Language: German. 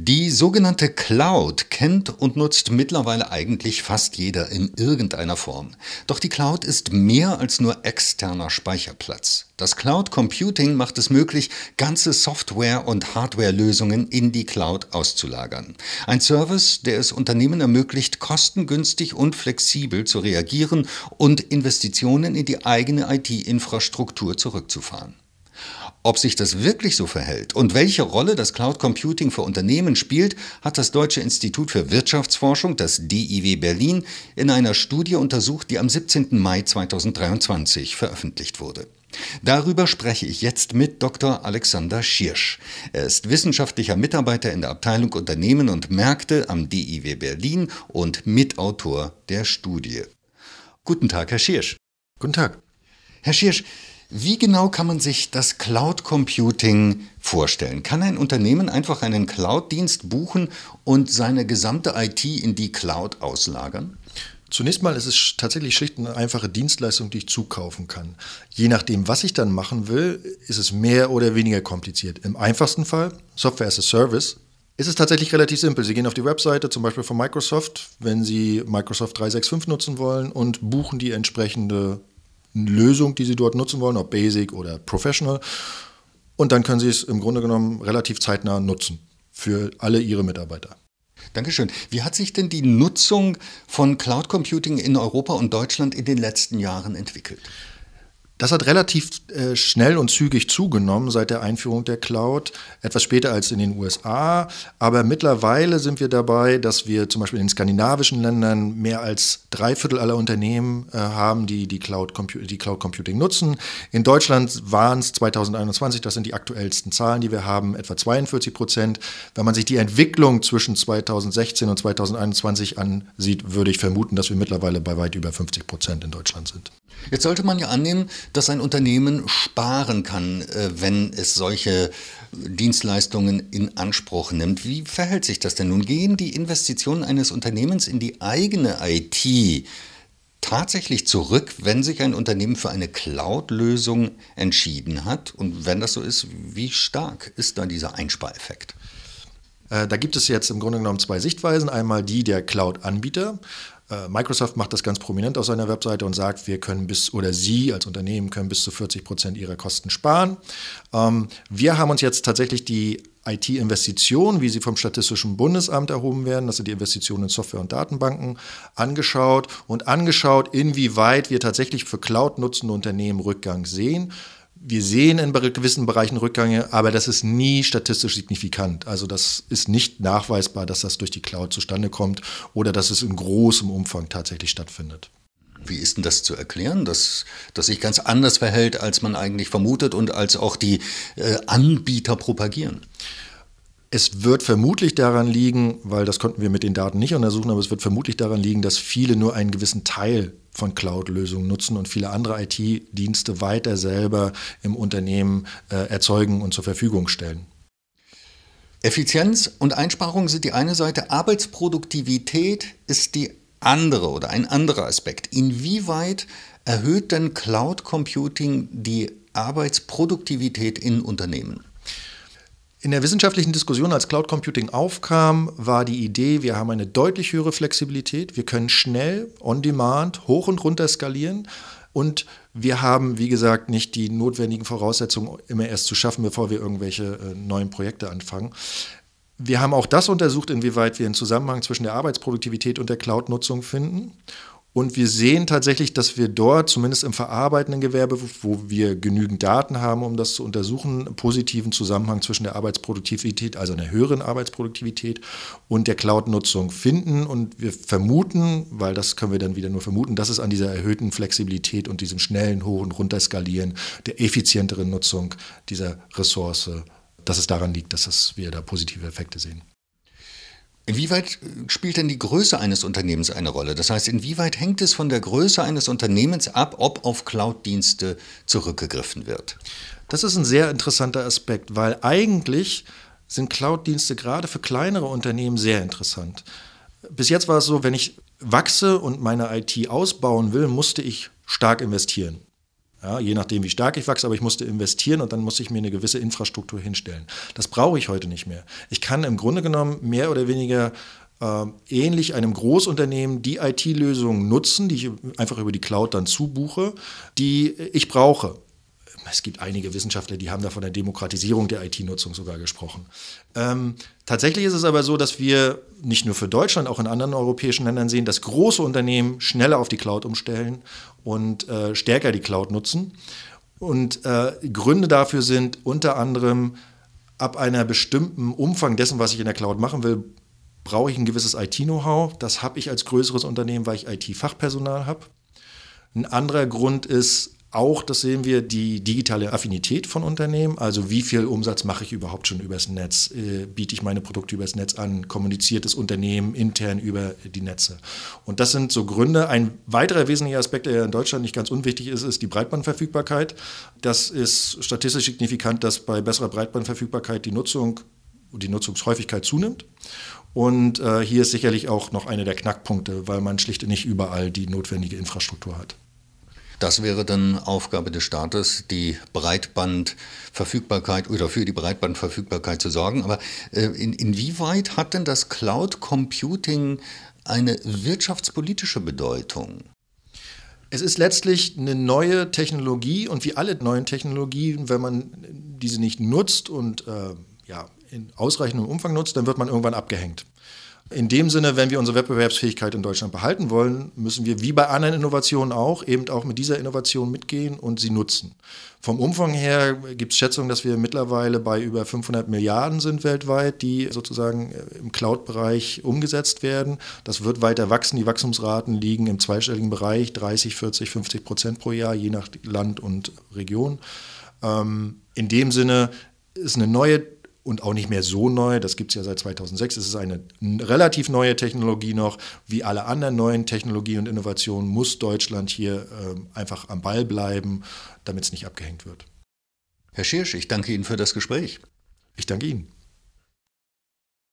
Die sogenannte Cloud kennt und nutzt mittlerweile eigentlich fast jeder in irgendeiner Form. Doch die Cloud ist mehr als nur externer Speicherplatz. Das Cloud Computing macht es möglich, ganze Software- und Hardwarelösungen in die Cloud auszulagern. Ein Service, der es Unternehmen ermöglicht, kostengünstig und flexibel zu reagieren und Investitionen in die eigene IT-Infrastruktur zurückzufahren. Ob sich das wirklich so verhält und welche Rolle das Cloud Computing für Unternehmen spielt, hat das Deutsche Institut für Wirtschaftsforschung, das DIW Berlin, in einer Studie untersucht, die am 17. Mai 2023 veröffentlicht wurde. Darüber spreche ich jetzt mit Dr. Alexander Schirsch. Er ist wissenschaftlicher Mitarbeiter in der Abteilung Unternehmen und Märkte am DIW Berlin und Mitautor der Studie. Guten Tag, Herr Schirsch. Guten Tag. Herr Schirsch, wie genau kann man sich das Cloud Computing vorstellen? Kann ein Unternehmen einfach einen Cloud-Dienst buchen und seine gesamte IT in die Cloud auslagern? Zunächst mal ist es tatsächlich schlicht eine einfache Dienstleistung, die ich zukaufen kann. Je nachdem, was ich dann machen will, ist es mehr oder weniger kompliziert. Im einfachsten Fall, Software as a Service, ist es tatsächlich relativ simpel. Sie gehen auf die Webseite zum Beispiel von Microsoft, wenn Sie Microsoft 365 nutzen wollen und buchen die entsprechende Lösung, die Sie dort nutzen wollen, ob Basic oder Professional. Und dann können Sie es im Grunde genommen relativ zeitnah nutzen für alle Ihre Mitarbeiter. Dankeschön. Wie hat sich denn die Nutzung von Cloud Computing in Europa und Deutschland in den letzten Jahren entwickelt? Das hat relativ äh, schnell und zügig zugenommen seit der Einführung der Cloud, etwas später als in den USA. Aber mittlerweile sind wir dabei, dass wir zum Beispiel in den skandinavischen Ländern mehr als drei Viertel aller Unternehmen äh, haben, die die Cloud, die Cloud Computing nutzen. In Deutschland waren es 2021, das sind die aktuellsten Zahlen, die wir haben, etwa 42 Prozent. Wenn man sich die Entwicklung zwischen 2016 und 2021 ansieht, würde ich vermuten, dass wir mittlerweile bei weit über 50 Prozent in Deutschland sind. Jetzt sollte man ja annehmen, dass ein Unternehmen sparen kann, äh, wenn es solche Dienstleistungen in Anspruch nimmt. Wie verhält sich das denn nun? Gehen die Investitionen eines Unternehmens in die eigene IT tatsächlich zurück, wenn sich ein Unternehmen für eine Cloud-Lösung entschieden hat? Und wenn das so ist, wie stark ist da dieser Einspareffekt? Äh, da gibt es jetzt im Grunde genommen zwei Sichtweisen. Einmal die der Cloud-Anbieter. Äh, Microsoft macht das ganz prominent auf seiner Webseite und sagt, wir können bis oder Sie als Unternehmen können bis zu 40 Prozent Ihrer Kosten sparen. Ähm, wir haben uns jetzt tatsächlich die IT-Investitionen, wie sie vom Statistischen Bundesamt erhoben werden, das sind die Investitionen in Software und Datenbanken, angeschaut und angeschaut, inwieweit wir tatsächlich für Cloud nutzende Unternehmen Rückgang sehen. Wir sehen in gewissen Bereichen Rückgänge, aber das ist nie statistisch signifikant. Also das ist nicht nachweisbar, dass das durch die Cloud zustande kommt oder dass es in großem Umfang tatsächlich stattfindet. Wie ist denn das zu erklären, dass das sich ganz anders verhält, als man eigentlich vermutet und als auch die äh, Anbieter propagieren? Es wird vermutlich daran liegen, weil das konnten wir mit den Daten nicht untersuchen, aber es wird vermutlich daran liegen, dass viele nur einen gewissen Teil von Cloud-Lösungen nutzen und viele andere IT-Dienste weiter selber im Unternehmen äh, erzeugen und zur Verfügung stellen. Effizienz und Einsparung sind die eine Seite, Arbeitsproduktivität ist die andere oder ein anderer Aspekt. Inwieweit erhöht denn Cloud Computing die Arbeitsproduktivität in Unternehmen? In der wissenschaftlichen Diskussion, als Cloud Computing aufkam, war die Idee, wir haben eine deutlich höhere Flexibilität, wir können schnell, on demand, hoch und runter skalieren und wir haben, wie gesagt, nicht die notwendigen Voraussetzungen immer erst zu schaffen, bevor wir irgendwelche äh, neuen Projekte anfangen. Wir haben auch das untersucht, inwieweit wir einen Zusammenhang zwischen der Arbeitsproduktivität und der Cloud-Nutzung finden. Und wir sehen tatsächlich, dass wir dort, zumindest im verarbeitenden Gewerbe, wo wir genügend Daten haben, um das zu untersuchen, einen positiven Zusammenhang zwischen der Arbeitsproduktivität, also einer höheren Arbeitsproduktivität und der Cloud-Nutzung finden. Und wir vermuten, weil das können wir dann wieder nur vermuten, dass es an dieser erhöhten Flexibilität und diesem schnellen Hoch- und Runterskalieren der effizienteren Nutzung dieser Ressource, dass es daran liegt, dass wir da positive Effekte sehen. Inwieweit spielt denn die Größe eines Unternehmens eine Rolle? Das heißt, inwieweit hängt es von der Größe eines Unternehmens ab, ob auf Cloud-Dienste zurückgegriffen wird? Das ist ein sehr interessanter Aspekt, weil eigentlich sind Cloud-Dienste gerade für kleinere Unternehmen sehr interessant. Bis jetzt war es so, wenn ich wachse und meine IT ausbauen will, musste ich stark investieren. Ja, je nachdem, wie stark ich wachse, aber ich musste investieren und dann musste ich mir eine gewisse Infrastruktur hinstellen. Das brauche ich heute nicht mehr. Ich kann im Grunde genommen mehr oder weniger äh, ähnlich einem Großunternehmen die IT-Lösungen nutzen, die ich einfach über die Cloud dann zubuche, die ich brauche. Es gibt einige Wissenschaftler, die haben da von der Demokratisierung der IT-Nutzung sogar gesprochen. Ähm, tatsächlich ist es aber so, dass wir nicht nur für Deutschland, auch in anderen europäischen Ländern sehen, dass große Unternehmen schneller auf die Cloud umstellen und äh, stärker die Cloud nutzen. Und äh, Gründe dafür sind unter anderem, ab einer bestimmten Umfang dessen, was ich in der Cloud machen will, brauche ich ein gewisses IT-Know-how. Das habe ich als größeres Unternehmen, weil ich IT-Fachpersonal habe. Ein anderer Grund ist auch, das sehen wir, die digitale Affinität von Unternehmen. Also wie viel Umsatz mache ich überhaupt schon übers Netz? Äh, biete ich meine Produkte übers Netz an? Kommuniziert das Unternehmen intern über die Netze? Und das sind so Gründe. Ein weiterer wesentlicher Aspekt, der in Deutschland nicht ganz unwichtig ist, ist die Breitbandverfügbarkeit. Das ist statistisch signifikant, dass bei besserer Breitbandverfügbarkeit die Nutzung die Nutzungshäufigkeit zunimmt. Und äh, hier ist sicherlich auch noch einer der Knackpunkte, weil man schlicht nicht überall die notwendige Infrastruktur hat. Das wäre dann Aufgabe des Staates, die Breitbandverfügbarkeit oder für die Breitbandverfügbarkeit zu sorgen. Aber äh, in, inwieweit hat denn das Cloud Computing eine wirtschaftspolitische Bedeutung? Es ist letztlich eine neue Technologie und wie alle neuen Technologien, wenn man diese nicht nutzt und äh, ja, in ausreichendem Umfang nutzt, dann wird man irgendwann abgehängt. In dem Sinne, wenn wir unsere Wettbewerbsfähigkeit in Deutschland behalten wollen, müssen wir wie bei anderen Innovationen auch eben auch mit dieser Innovation mitgehen und sie nutzen. Vom Umfang her gibt es Schätzungen, dass wir mittlerweile bei über 500 Milliarden sind weltweit, die sozusagen äh, im Cloud-Bereich umgesetzt werden. Das wird weiter wachsen. Die Wachstumsraten liegen im zweistelligen Bereich, 30, 40, 50 Prozent pro Jahr, je nach Land und Region. Ähm, in dem Sinne ist eine neue und auch nicht mehr so neu. Das gibt es ja seit 2006. Es ist eine relativ neue Technologie noch. Wie alle anderen neuen Technologien und Innovationen muss Deutschland hier äh, einfach am Ball bleiben, damit es nicht abgehängt wird. Herr Schirsch, ich danke Ihnen für das Gespräch. Ich danke Ihnen.